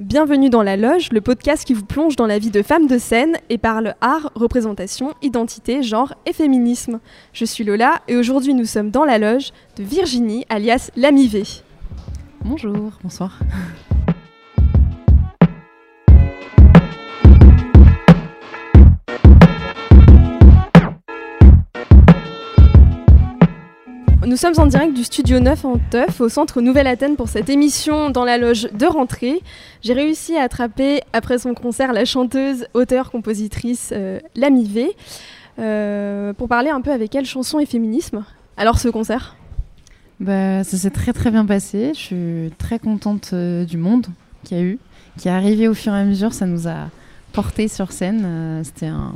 Bienvenue dans La Loge, le podcast qui vous plonge dans la vie de femmes de scène et parle art, représentation, identité, genre et féminisme. Je suis Lola et aujourd'hui nous sommes dans La Loge de Virginie, alias Lamivé. Bonjour, bonsoir. Nous sommes en direct du studio 9 en Teuf, au centre Nouvelle-Athènes, pour cette émission dans la loge de rentrée. J'ai réussi à attraper, après son concert, la chanteuse, auteure, compositrice euh, euh, pour parler un peu avec elle chanson et féminisme. Alors, ce concert? Bah, Ça s'est très très bien passé. Je suis très contente euh, du monde qu'il y a eu, qui est arrivé au fur et à mesure. Ça nous a porté sur scène. Euh, C'était un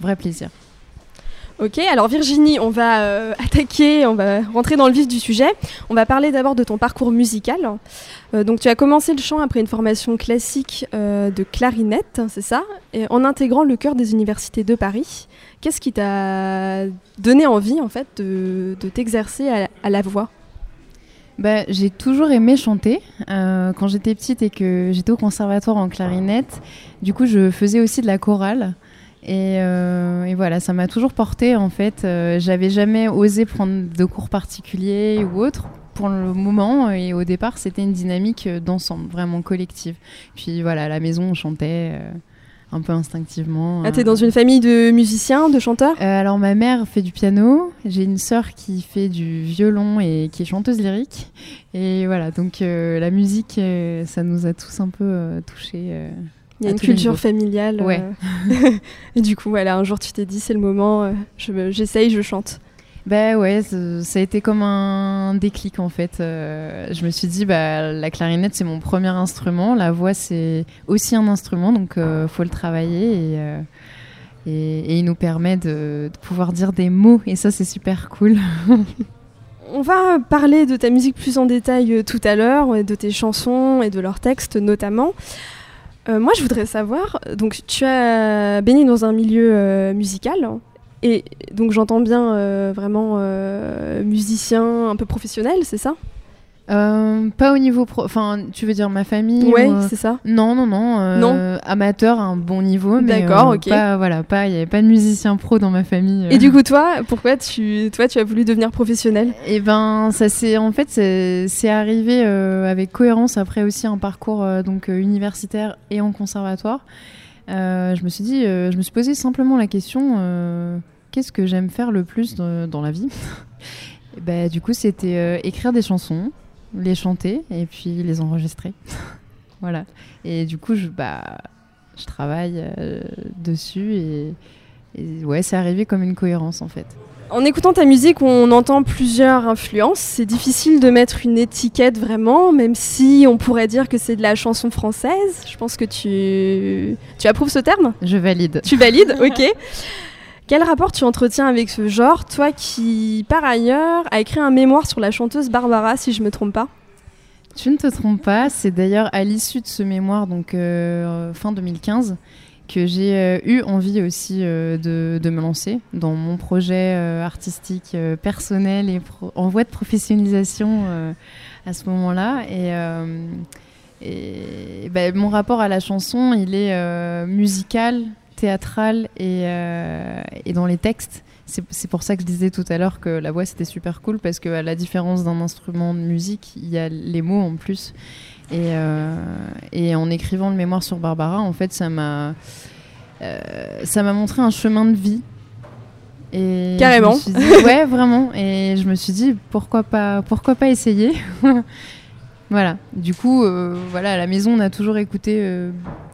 vrai plaisir. Ok, alors Virginie, on va euh, attaquer, on va rentrer dans le vif du sujet. On va parler d'abord de ton parcours musical. Euh, donc tu as commencé le chant après une formation classique euh, de clarinette, c'est ça, et en intégrant le chœur des universités de Paris. Qu'est-ce qui t'a donné envie en fait de, t'exercer à, la voix? Bah, j'ai toujours aimé chanter. Quand j'étais petite et que j'étais au conservatoire en clarinette, du coup, je faisais aussi de la chorale. Et, euh, et voilà, ça m'a toujours porté en fait. Euh, J'avais jamais osé prendre de cours particuliers ou autres pour le moment. Et au départ, c'était une dynamique d'ensemble, vraiment collective. Puis voilà, à la maison, on chantait euh, un peu instinctivement. Ah, t'es dans une famille de musiciens, de chanteurs? Euh, alors ma mère fait du piano, j'ai une sœur qui fait du violon et qui est chanteuse lyrique. Et voilà, donc euh, la musique, euh, ça nous a tous un peu euh, touchés. Il y a une culture familiale. Ouais. euh, et du coup, voilà, un jour tu t'es dit, c'est le moment, euh, je- j'essaye, je chante. Bah ouais, ça a été comme un déclic en fait. Euh, je me suis dit, bah, la clarinette c'est mon premier instrument, la voix c'est aussi un instrument, donc euh, faut le travailler et, euh, et, et il nous permet de, de pouvoir dire des mots et ça c'est super cool. On va parler de ta musique plus en détail tout à l'heure, de tes chansons et de leurs textes notamment. Euh, moi, je voudrais savoir, donc tu as baigné dans un milieu euh, musical, hein, et donc j'entends bien euh, vraiment musicien un peu professionnel, c'est ça? Pas au niveau enfin tu veux dire ma famille Ouais, ou, c'est ça. Non, non, non. Non. Amateur à un bon niveau. mais, D'accord, euh, ok. Pas, voilà, pas, il n'y avait pas de musicien pro dans ma famille. euh. Et du coup, toi, pourquoi tu, toi, tu as voulu devenir professionnel? Eh ben, ça c'est en fait c'est c'est arrivé euh, avec cohérence après aussi un parcours euh, donc euh, universitaire et en conservatoire. Euh, je me suis dit, euh, je me suis posé simplement la question, euh, qu'est-ce que j'aime faire le plus de- dans la vie? Et ben, du coup, c'était euh, écrire des chansons, les chanter et puis les enregistrer. voilà. Et du coup, je bah je travaille euh, dessus et, et ouais, c'est arrivé comme une cohérence en fait. En écoutant ta musique, on entend plusieurs influences. C'est difficile de mettre une étiquette vraiment, même si on pourrait dire que c'est de la chanson française. Je pense que tu, tu approuves ce terme? Je valide. Tu valides Ok. Quel rapport tu entretiens avec ce genre, toi qui, par ailleurs, a écrit un mémoire sur la chanteuse Barbara, si je me trompe pas? Tu ne te trompes pas, c'est d'ailleurs à l'issue de ce mémoire, donc euh, fin 2015, que j'ai euh, eu envie aussi euh, de, de me lancer dans mon projet artistique personnel et en voie de professionnalisation à ce moment-là. Et, ben, mon rapport à la chanson, il est musical, théâtral et, et dans les textes. C'est pour ça que je disais tout à l'heure que la voix c'était super cool parce que à la différence d'un instrument de musique, il y a les mots en plus. Et, euh, et en écrivant le mémoire sur Barbara, en fait, ça m'a euh, ça m'a montré un chemin de vie. Et Carrément. dit- ouais, vraiment. Et je me suis dit pourquoi pas pourquoi pas essayer? voilà. Du coup, euh, voilà, à la maison, on a toujours écouté euh,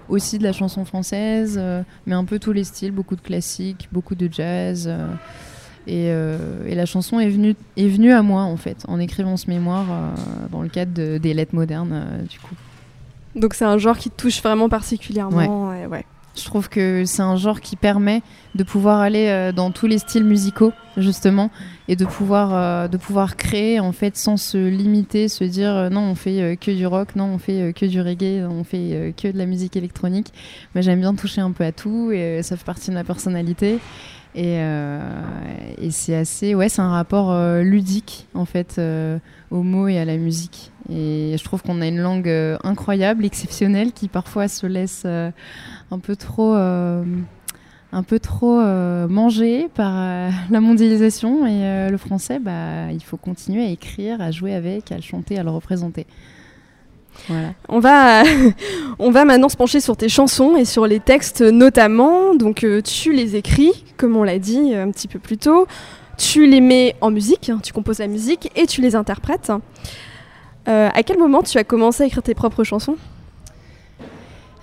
aussi de la chanson française, euh, mais un peu tous les styles, beaucoup de classiques, beaucoup de jazz. euh, et, euh, et la chanson est venue, est venue à moi, en fait, en écrivant ce mémoire euh, dans le cadre de- des lettres modernes, euh, du coup. Donc c'est un genre qui touche vraiment particulièrement. ouais, ouais. Je trouve que c'est un genre qui permet de pouvoir aller euh, dans tous les styles musicaux, justement, et de pouvoir, euh, de pouvoir créer, en fait, sans se limiter, se dire euh, non, on fait que du rock, non, on fait que du reggae, on fait que de la musique électronique. Mais j'aime bien toucher un peu à tout, et ça fait partie de ma personnalité. Et, et c'est assez, ouais, c'est un rapport ludique en fait aux mots et à la musique. Et je trouve qu'on a une langue incroyable, exceptionnelle, qui parfois se laisse un peu trop un peu trop euh, par euh, la mondialisation et euh, le français, bah, il faut continuer à écrire, à jouer avec, à le chanter, à le représenter. On, va, on va maintenant se pencher sur tes chansons et sur les textes notamment. Donc tu les écris, comme on l'a dit un petit peu plus tôt. Tu les mets en musique, hein, tu composes la musique et tu les interprètes. à quel moment tu as commencé à écrire tes propres chansons?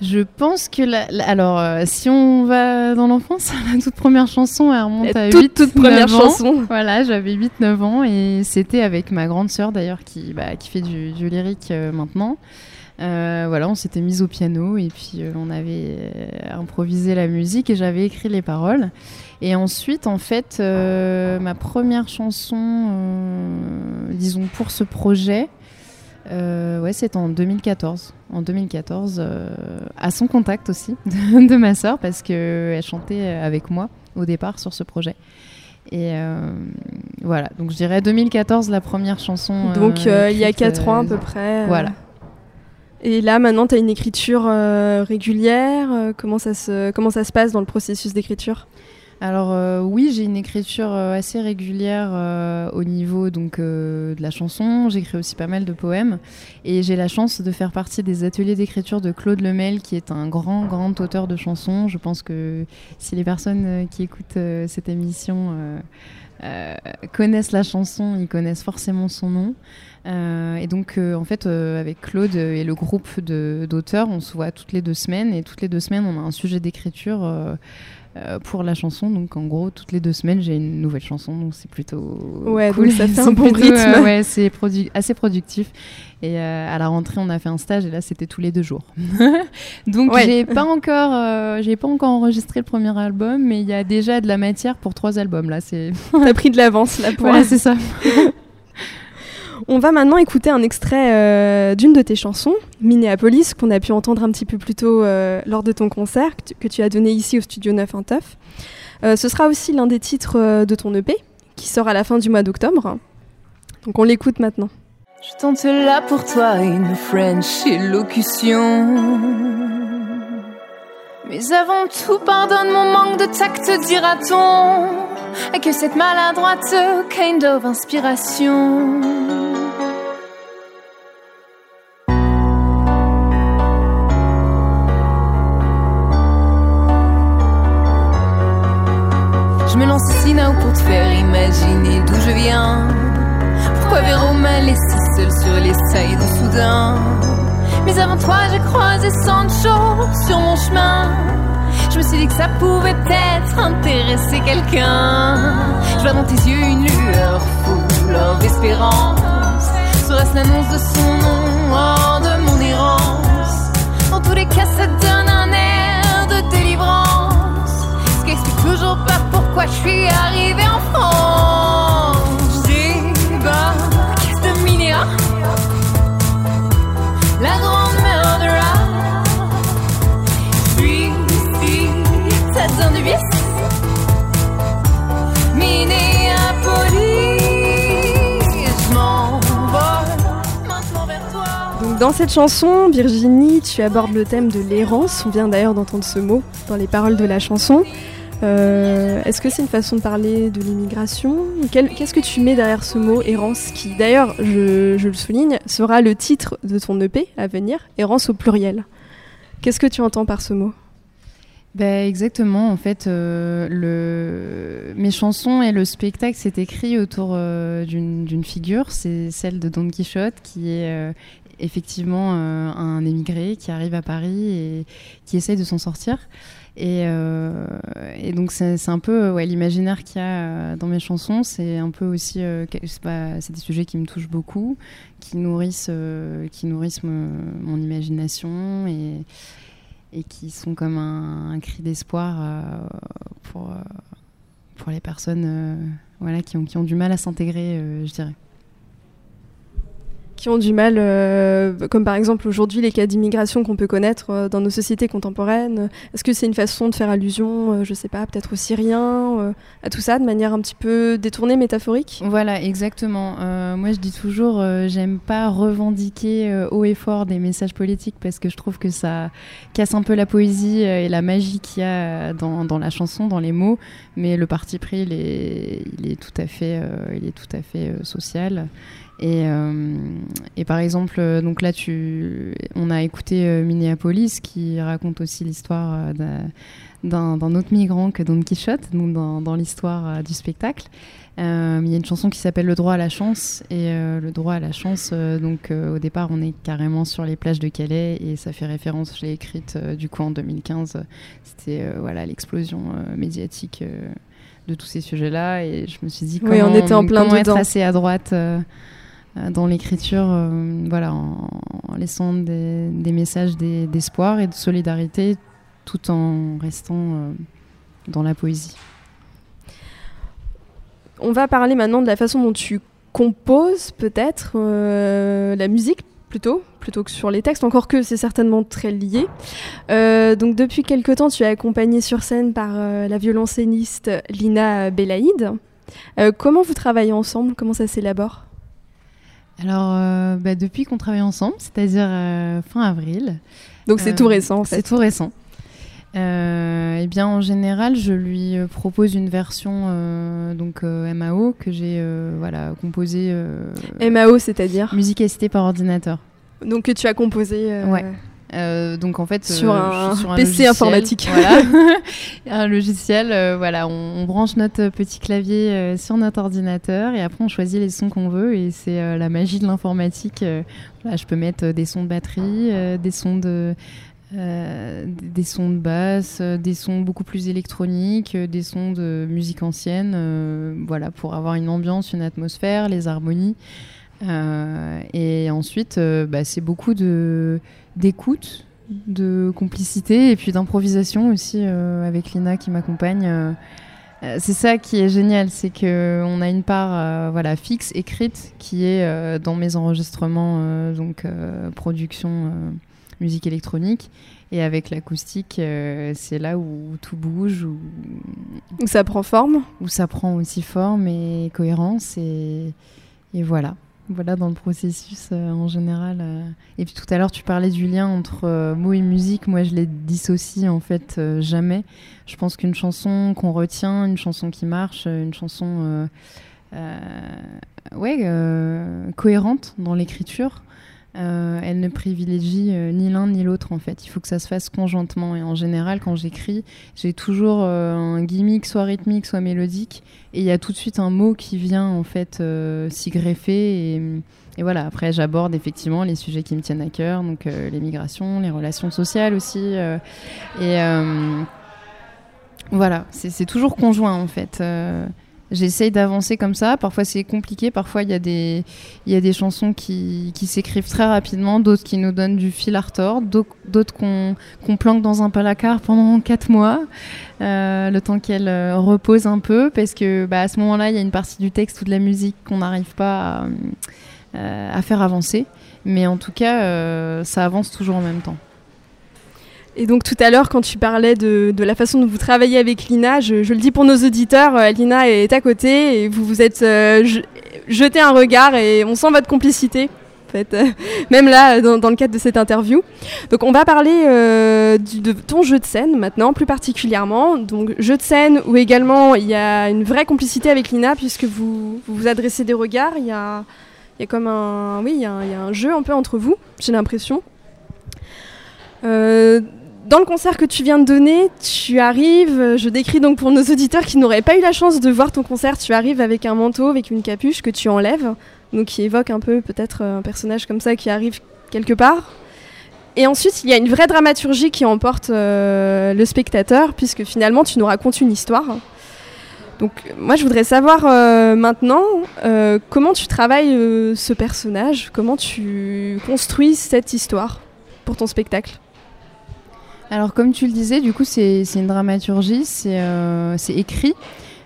Je pense que la, alors euh, si on va dans l'enfance, la toute première chanson elle remonte à toute, 8 toute première ans. chanson. Voilà, j'avais 8 9 ans et c'était avec ma grande sœur d'ailleurs qui bah, qui fait du, lyrique euh, maintenant. Euh, voilà, on s'était mis au piano et puis on avait improvisé la musique et j'avais écrit les paroles. Et ensuite, en fait, ma première chanson, disons pour ce projet, euh, ouais, c'est en 2014. En 2014, euh, à son contact aussi de, ma sœur, parce qu'elle chantait avec moi au départ sur ce projet. Et euh, voilà, donc je dirais 2014 la première chanson. Donc il y a 4 ans à peu près. Voilà. Et là maintenant tu as une écriture régulière. comment, ça se, comment ça se passe dans le processus d'écriture? Alors euh, oui, j'ai une écriture euh, assez régulière euh, au niveau donc de la chanson. J'écris aussi pas mal de poèmes et j'ai la chance de faire partie des ateliers d'écriture de Claude Lemel, qui est un grand grand auteur de chansons. Je pense que si les personnes qui écoutent cette émission connaissent la chanson, ils connaissent forcément son nom. et donc, en fait, avec Claude et le groupe d'auteurs, on se voit toutes les deux semaines. Et toutes les deux semaines, on a un sujet d'écriture euh, pour la chanson. Donc en gros, toutes les deux semaines, j'ai une nouvelle chanson. Donc c'est plutôt ouais, cool. ça fait un bon rythme. Euh, ouais, c'est assez productif. Et euh, à la rentrée, on a fait un stage et là, c'était tous les deux jours. donc j'ai pas encore, j'ai pas encore enregistré le premier album, mais il y a déjà de la matière pour trois albums. Là, c'est. T'as pris de l'avance là pour. Voilà, c'est ça. On va maintenant écouter un extrait euh, d'une de tes chansons, Minneapolis, qu'on a pu entendre un petit peu plus tôt euh, lors de ton concert que tu, as donné ici au studio 9 en. Euh, ce sera aussi l'un des titres de ton EP qui sort à la fin du mois d'octobre. Donc on l'écoute maintenant. Je tente là pour toi une French élocution. Mais avant tout, pardonne mon manque de tact, dira-t-on. Et que cette maladroite kind of inspiration. Pour te faire imaginer d'où je viens. Pourquoi Véro m'a laissé seul sur les sides soudain? Mais avant toi, j'ai croisé Sancho sur mon chemin. Je me suis dit que ça pouvait peut-être intéresser quelqu'un. Je vois dans tes yeux une lueur full of espérance. Serait-ce l'annonce de son nom? Suis arrivée en France. Débarque de Minéa, la grande murderer. Puis ici, ça donne du vice. Je dans cette chanson, Virginie, tu abordes le thème de l'errance. On vient d'ailleurs d'entendre ce mot dans les paroles de la chanson. Euh, est-ce que c'est une façon de parler de l'immigration Qu'est-ce que tu mets derrière ce mot errance qui, d'ailleurs, je, le souligne, sera le titre de ton EP à venir, errance au pluriel Qu'est-ce que tu entends par ce mot? Ben exactement, en fait, euh, mes chansons et le spectacle s'est écrit autour euh, d'une figure, c'est celle de Don Quichotte, qui est effectivement un émigré qui arrive à Paris et qui essaye de s'en sortir. Euh, et, donc c'est un peu l'imaginaire qu'il y a euh, dans mes chansons. C'est un peu aussi, euh, c'est des sujets qui me touchent beaucoup, qui nourrissent, qui nourrissent mon imagination et, qui sont comme un, cri d'espoir pour, pour les personnes voilà, qui, ont, qui ont du mal à s'intégrer, je dirais. Qui ont du mal, euh, comme par exemple aujourd'hui les cas d'immigration qu'on peut connaître euh, dans nos sociétés contemporaines. Est-ce que c'est une façon de faire allusion, euh, je sais pas, peut-être aux Syriens, à tout ça de manière un petit peu détournée, métaphorique? Voilà, exactement. moi je dis toujours, j'aime pas revendiquer haut et fort des messages politiques parce que je trouve que ça casse un peu la poésie et la magie qu'il y a dans, la chanson, dans les mots. Mais le parti pris, il est, il est tout à fait, il est tout à fait social. Et, euh, et, par exemple, euh, donc là, tu, on a écouté euh, Minneapolis qui raconte aussi l'histoire d'un autre migrant que Don Quichotte, donc dans, dans l'histoire du spectacle. il y a une chanson qui s'appelle Le droit à la chance. Et le droit à la chance, donc au départ, on est carrément sur les plages de Calais et ça fait référence, je l'ai écrite du coup en 2015. C'était voilà l'explosion médiatique de tous ces sujets-là. Et je me suis dit, comment, on était en plein comment être assez à droite euh, dans l'écriture, euh, voilà, en, laissant des, messages d'espoir et de solidarité tout en restant euh, dans la poésie. On va parler maintenant de la façon dont tu composes peut-être la musique plutôt, plutôt que sur les textes, encore que c'est certainement très lié. donc depuis quelque temps, tu es accompagnée sur scène par la violoncelliste Lina Belaïd. comment vous travaillez ensemble? Comment ça s'élabore? Alors, euh, bah, depuis qu'on travaille ensemble, c'est-à-dire euh, fin avril. Donc c'est tout euh, récent en fait. C'est tout récent. eh bien, en général, je lui propose une version donc MAO que j'ai voilà composée. MAO, c'est-à-dire? Musique assistée par ordinateur. Donc que tu as composé. Ouais. Euh, donc en fait, sur, un, PC informatique, voilà. un logiciel. Euh, voilà, on, branche notre petit clavier euh, sur notre ordinateur et après on choisit les sons qu'on veut et c'est la magie de l'informatique. Là, je peux mettre des sons de batterie, des sons de des sons de basse, des sons beaucoup plus électroniques, des sons de musique ancienne, voilà, pour avoir une ambiance, une atmosphère, les harmonies. Et ensuite, bah, c'est beaucoup d'écoute, de complicité et puis d'improvisation aussi euh, avec Lina qui m'accompagne. Euh, euh, c'est ça qui est génial, c'est que on a une part voilà fixe écrite qui est dans mes enregistrements donc production musique électronique. Et avec l'acoustique c'est là où tout bouge où, où ça prend forme? où ça prend aussi forme et cohérence et, et voilà voilà, dans le processus euh, en général. Euh. Et puis tout à l'heure, tu parlais du lien entre euh, mots et musique. Moi, je les dissocie en fait jamais. Je pense qu'une chanson qu'on retient, une chanson qui marche, une chanson ouais, cohérente dans l'écriture, euh, elle ne privilégie euh, ni l'un ni l'autre en fait. Il faut que ça se fasse conjointement. Et en général, quand j'écris, j'ai toujours euh, un gimmick soit rythmique, soit mélodique, et il y a tout de suite un mot qui vient en fait s'y greffer. Et, et, voilà. Après, j'aborde effectivement les sujets qui me tiennent à cœur, donc les migrations, les relations sociales aussi. et voilà, c'est toujours conjoint en fait. J'essaye d'avancer comme ça. Parfois c'est compliqué, parfois il y, a des, y a des chansons qui, qui s'écrivent très rapidement, d'autres qui nous donnent du fil à retordre, d'autres qu'on planque dans un placard pendant quatre mois, euh, le temps qu'elle euh, repose un peu, parce que bah, à ce moment-là, il y a une partie du texte ou de la musique qu'on n'arrive pas à, euh, à, faire avancer. Mais en tout cas, ça avance toujours en même temps. Et donc tout à l'heure, quand tu parlais de, la façon dont vous travaillez avec Lina, je, le dis pour nos auditeurs, euh, Lina est à côté et vous vous êtes euh, jeté un regard et on sent votre complicité. Fait, même là, dans, le cadre de cette interview. Donc, on va parler euh, de ton jeu de scène maintenant, plus particulièrement. Donc, jeu de scène où également il y a une vraie complicité avec Lina, puisque vous vous, adressez des regards. Il y a, y a comme un, oui, il y y a un jeu un peu entre vous, j'ai l'impression. Dans le concert que tu viens de donner, tu arrives, je décris donc pour nos auditeurs qui n'auraient pas eu la chance de voir ton concert, tu arrives avec un manteau, avec une capuche que tu enlèves, donc qui évoque un peu peut-être un personnage comme ça qui arrive quelque part. Et ensuite, il y a une vraie dramaturgie qui emporte euh, le spectateur, puisque finalement, tu nous racontes une histoire. Donc, moi, je voudrais savoir euh, maintenant euh, comment tu travailles ce personnage, comment tu construis cette histoire pour ton spectacle? Alors, comme tu le disais, du coup, c'est une dramaturgie, c'est euh, écrit.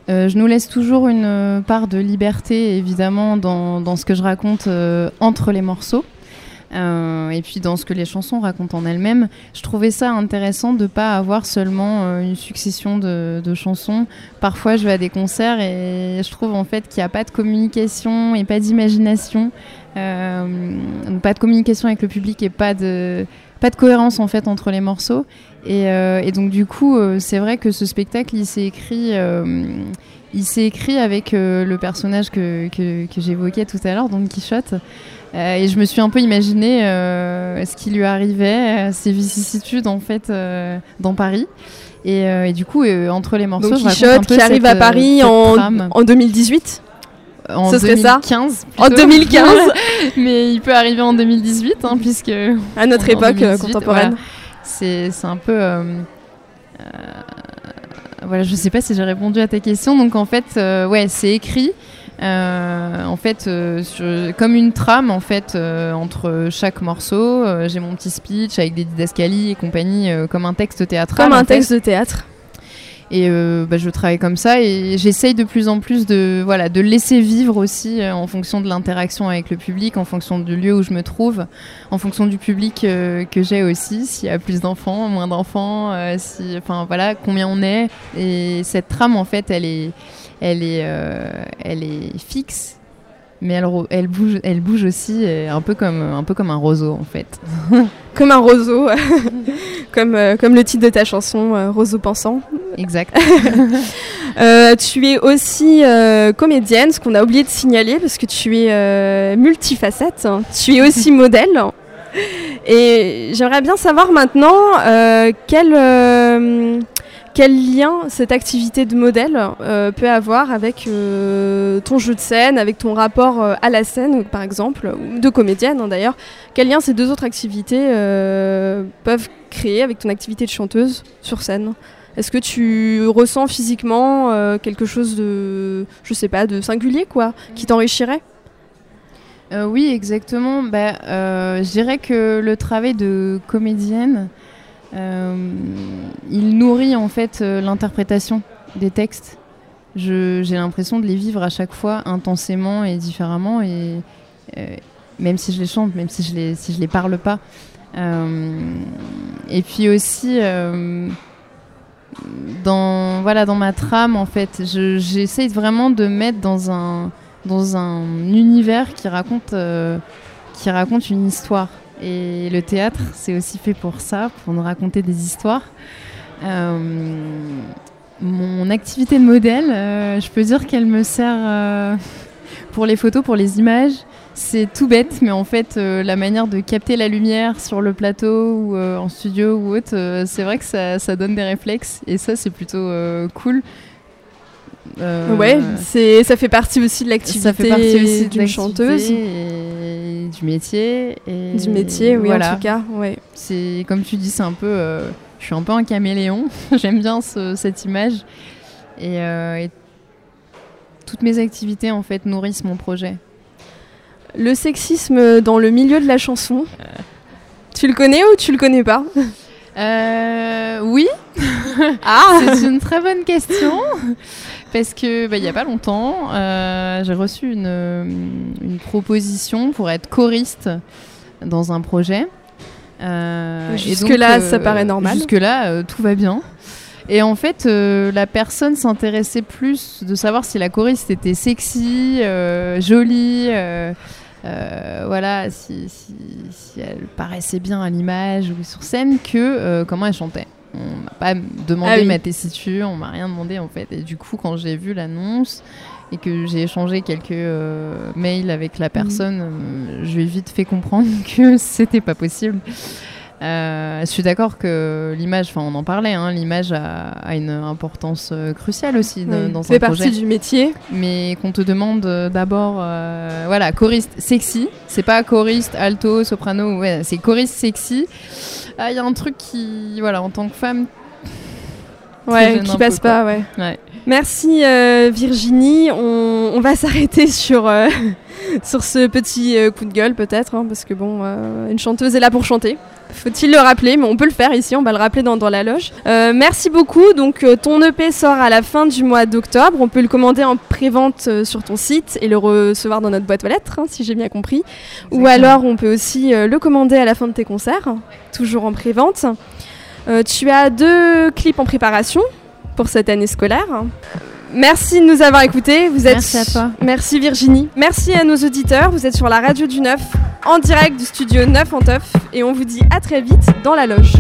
Euh, je nous laisse toujours une euh, part de liberté, évidemment, dans, ce que je raconte entre les morceaux. Et puis dans ce que les chansons racontent en elles-mêmes, je trouvais ça intéressant de pas avoir seulement une succession de, chansons. Parfois, je vais à des concerts et je trouve en fait qu'il n'y a pas de communication et pas d'imagination, pas de communication avec le public et pas de pas de cohérence en fait entre les morceaux. Et, euh, et donc du coup, euh, c'est vrai que ce spectacle, il s'est écrit, euh, il s'est écrit avec le personnage que, que, que j'évoquais tout à l'heure, Don Quichotte. Et je me suis un peu imaginé ce qui lui arrivait, ses vicissitudes en fait dans Paris. Et, et du coup, entre les morceaux, Donc je Quichotte un peu qui arrive à Paris en, en 2018. En ce serait ça 2015. En plutôt. 2015, Mais il peut arriver en 2018, hein, puisque à notre époque euh, 2018, contemporaine. c'est c'est un peu. euh, euh, voilà, je sais pas si j'ai répondu à ta question. Donc en fait, euh, ouais, c'est écrit. euh, en fait, euh, sur- comme une trame en fait euh, entre chaque morceau, Euh, j'ai mon petit speech avec des didascalies et compagnie, euh, comme un texte théâtral. Comme un fait. texte de théâtre. Et euh, bah, je travaille comme ça et j'essaye de plus en plus de voilà de laisser vivre aussi euh, en fonction de l'interaction avec le public, en fonction du lieu où je me trouve, en fonction du public euh, que j'ai aussi, s'il y a plus d'enfants, moins d'enfants, si enfin voilà combien on est. Et cette trame en fait elle est elle est elle est fixe. Mais elle, bouge, elle bouge aussi, euh, un peu comme un peu comme un roseau en fait. Comme un roseau. comme, euh, comme le titre de ta chanson, euh, Roseau pensant. Exact. Euh, tu es aussi comédienne, ce qu'on a oublié de signaler parce que tu es multifacette. Tu es aussi modèle. Et j'aimerais bien savoir maintenant euh, quel, lien cette activité de modèle euh, peut avoir avec euh, ton jeu de scène, avec ton rapport euh, à la scène, par exemple, ou de comédienne hein, d'ailleurs. Quel lien ces deux autres activités peuvent créer avec ton activité de chanteuse sur scène? Est-ce que tu ressens physiquement quelque chose de, je sais pas, de singulier, quoi, qui t'enrichirait? Oui, exactement. Bah, je dirais que le travail de comédienne, il nourrit en fait euh, l'interprétation des textes. J'ai l'impression de les vivre à chaque fois intensément et différemment, et euh, même si je les chante, même si je les, si les parle pas. Euh, et puis aussi, euh, dans, voilà, dans ma trame, en fait, je- j'essaye vraiment de mettre dans un, dans un univers qui raconte, euh, qui raconte une histoire. Et le théâtre, c'est aussi fait pour ça, pour nous raconter des histoires. Euh, mon activité de modèle, euh, je peux dire qu'elle me sert euh, pour les photos, pour les images. C'est tout bête, mais en fait, la manière de capter la lumière sur le plateau ou en studio ou autre, c'est vrai que ça, ça donne des réflexes. Et ça, c'est plutôt cool. Euh, Ouais, c'est, ça fait partie aussi de l'activité ça fait partie aussi de d'une chanteuse, et du métier. Et du métier, oui, voilà. en tout cas, ouais. C'est comme tu dis, c'est un peu. euh, je suis un peu un caméléon. J'aime bien ce- cette image. Et, euh, et toutes mes activités en fait nourrissent mon projet. Le sexisme dans le milieu de la chanson, tu le connais ou tu le connais pas? Euh, oui, Ah c'est une très bonne question. Parce que bah, il y a pas longtemps, euh, j'ai reçu une, euh, une proposition pour être choriste dans un projet. Euh, et Jusque-là, ça paraît normal. Jusque-là, tout va bien. Et en fait, euh, la personne s'intéressait plus de savoir si la choriste était sexy, euh, jolie, euh, voilà, si, si- si elle paraissait bien à l'image ou sur scène, que euh, comment elle chantait. On m'a pas demandé Ah oui. ma tessiture, on m'a rien demandé en fait. Et du coup, quand j'ai vu l'annonce et que j'ai échangé quelques euh, mails avec la personne, euh, je lui ai vite fait comprendre que c'était pas possible. Euh, je suis d'accord que l'image, enfin on en parlait, hein, l'image a, a une importance euh, cruciale aussi de- Oui, dans fait un partie projet. du métier. Mais qu'on te demande euh, d'abord, euh, voilà, choriste sexy, c'est pas choriste alto, soprano, ouais, c'est choriste sexy. Ah, Il y a un truc qui, voilà, en tant que femme, Ouais, qui passe peu, pas, ouais. ouais. Merci euh, Virginie. On, on va s'arrêter sur, euh, sur ce petit euh, coup de gueule peut-être, hein, parce que bon, une chanteuse est là pour chanter. Faut-il le rappeler, mais on peut le faire ici, on va le rappeler dans, dans la loge. Euh, merci beaucoup. Donc, euh, ton EP sort à la fin du mois d'octobre. On peut le commander en pré-vente euh, sur ton site et le recevoir dans notre boîte aux lettres, hein, si j'ai bien compris. Ou alors, on peut aussi le commander à la fin de tes concerts, toujours en pré-vente. Euh, tu as deux clips en préparation pour cette année scolaire. Merci de nous avoir écoutés. Vous êtes... Merci à toi. Merci Virginie. Merci à nos auditeurs. Vous êtes sur la radio du 9, en direct du studio 9 en Teuf. Et on vous dit à très vite dans la loge.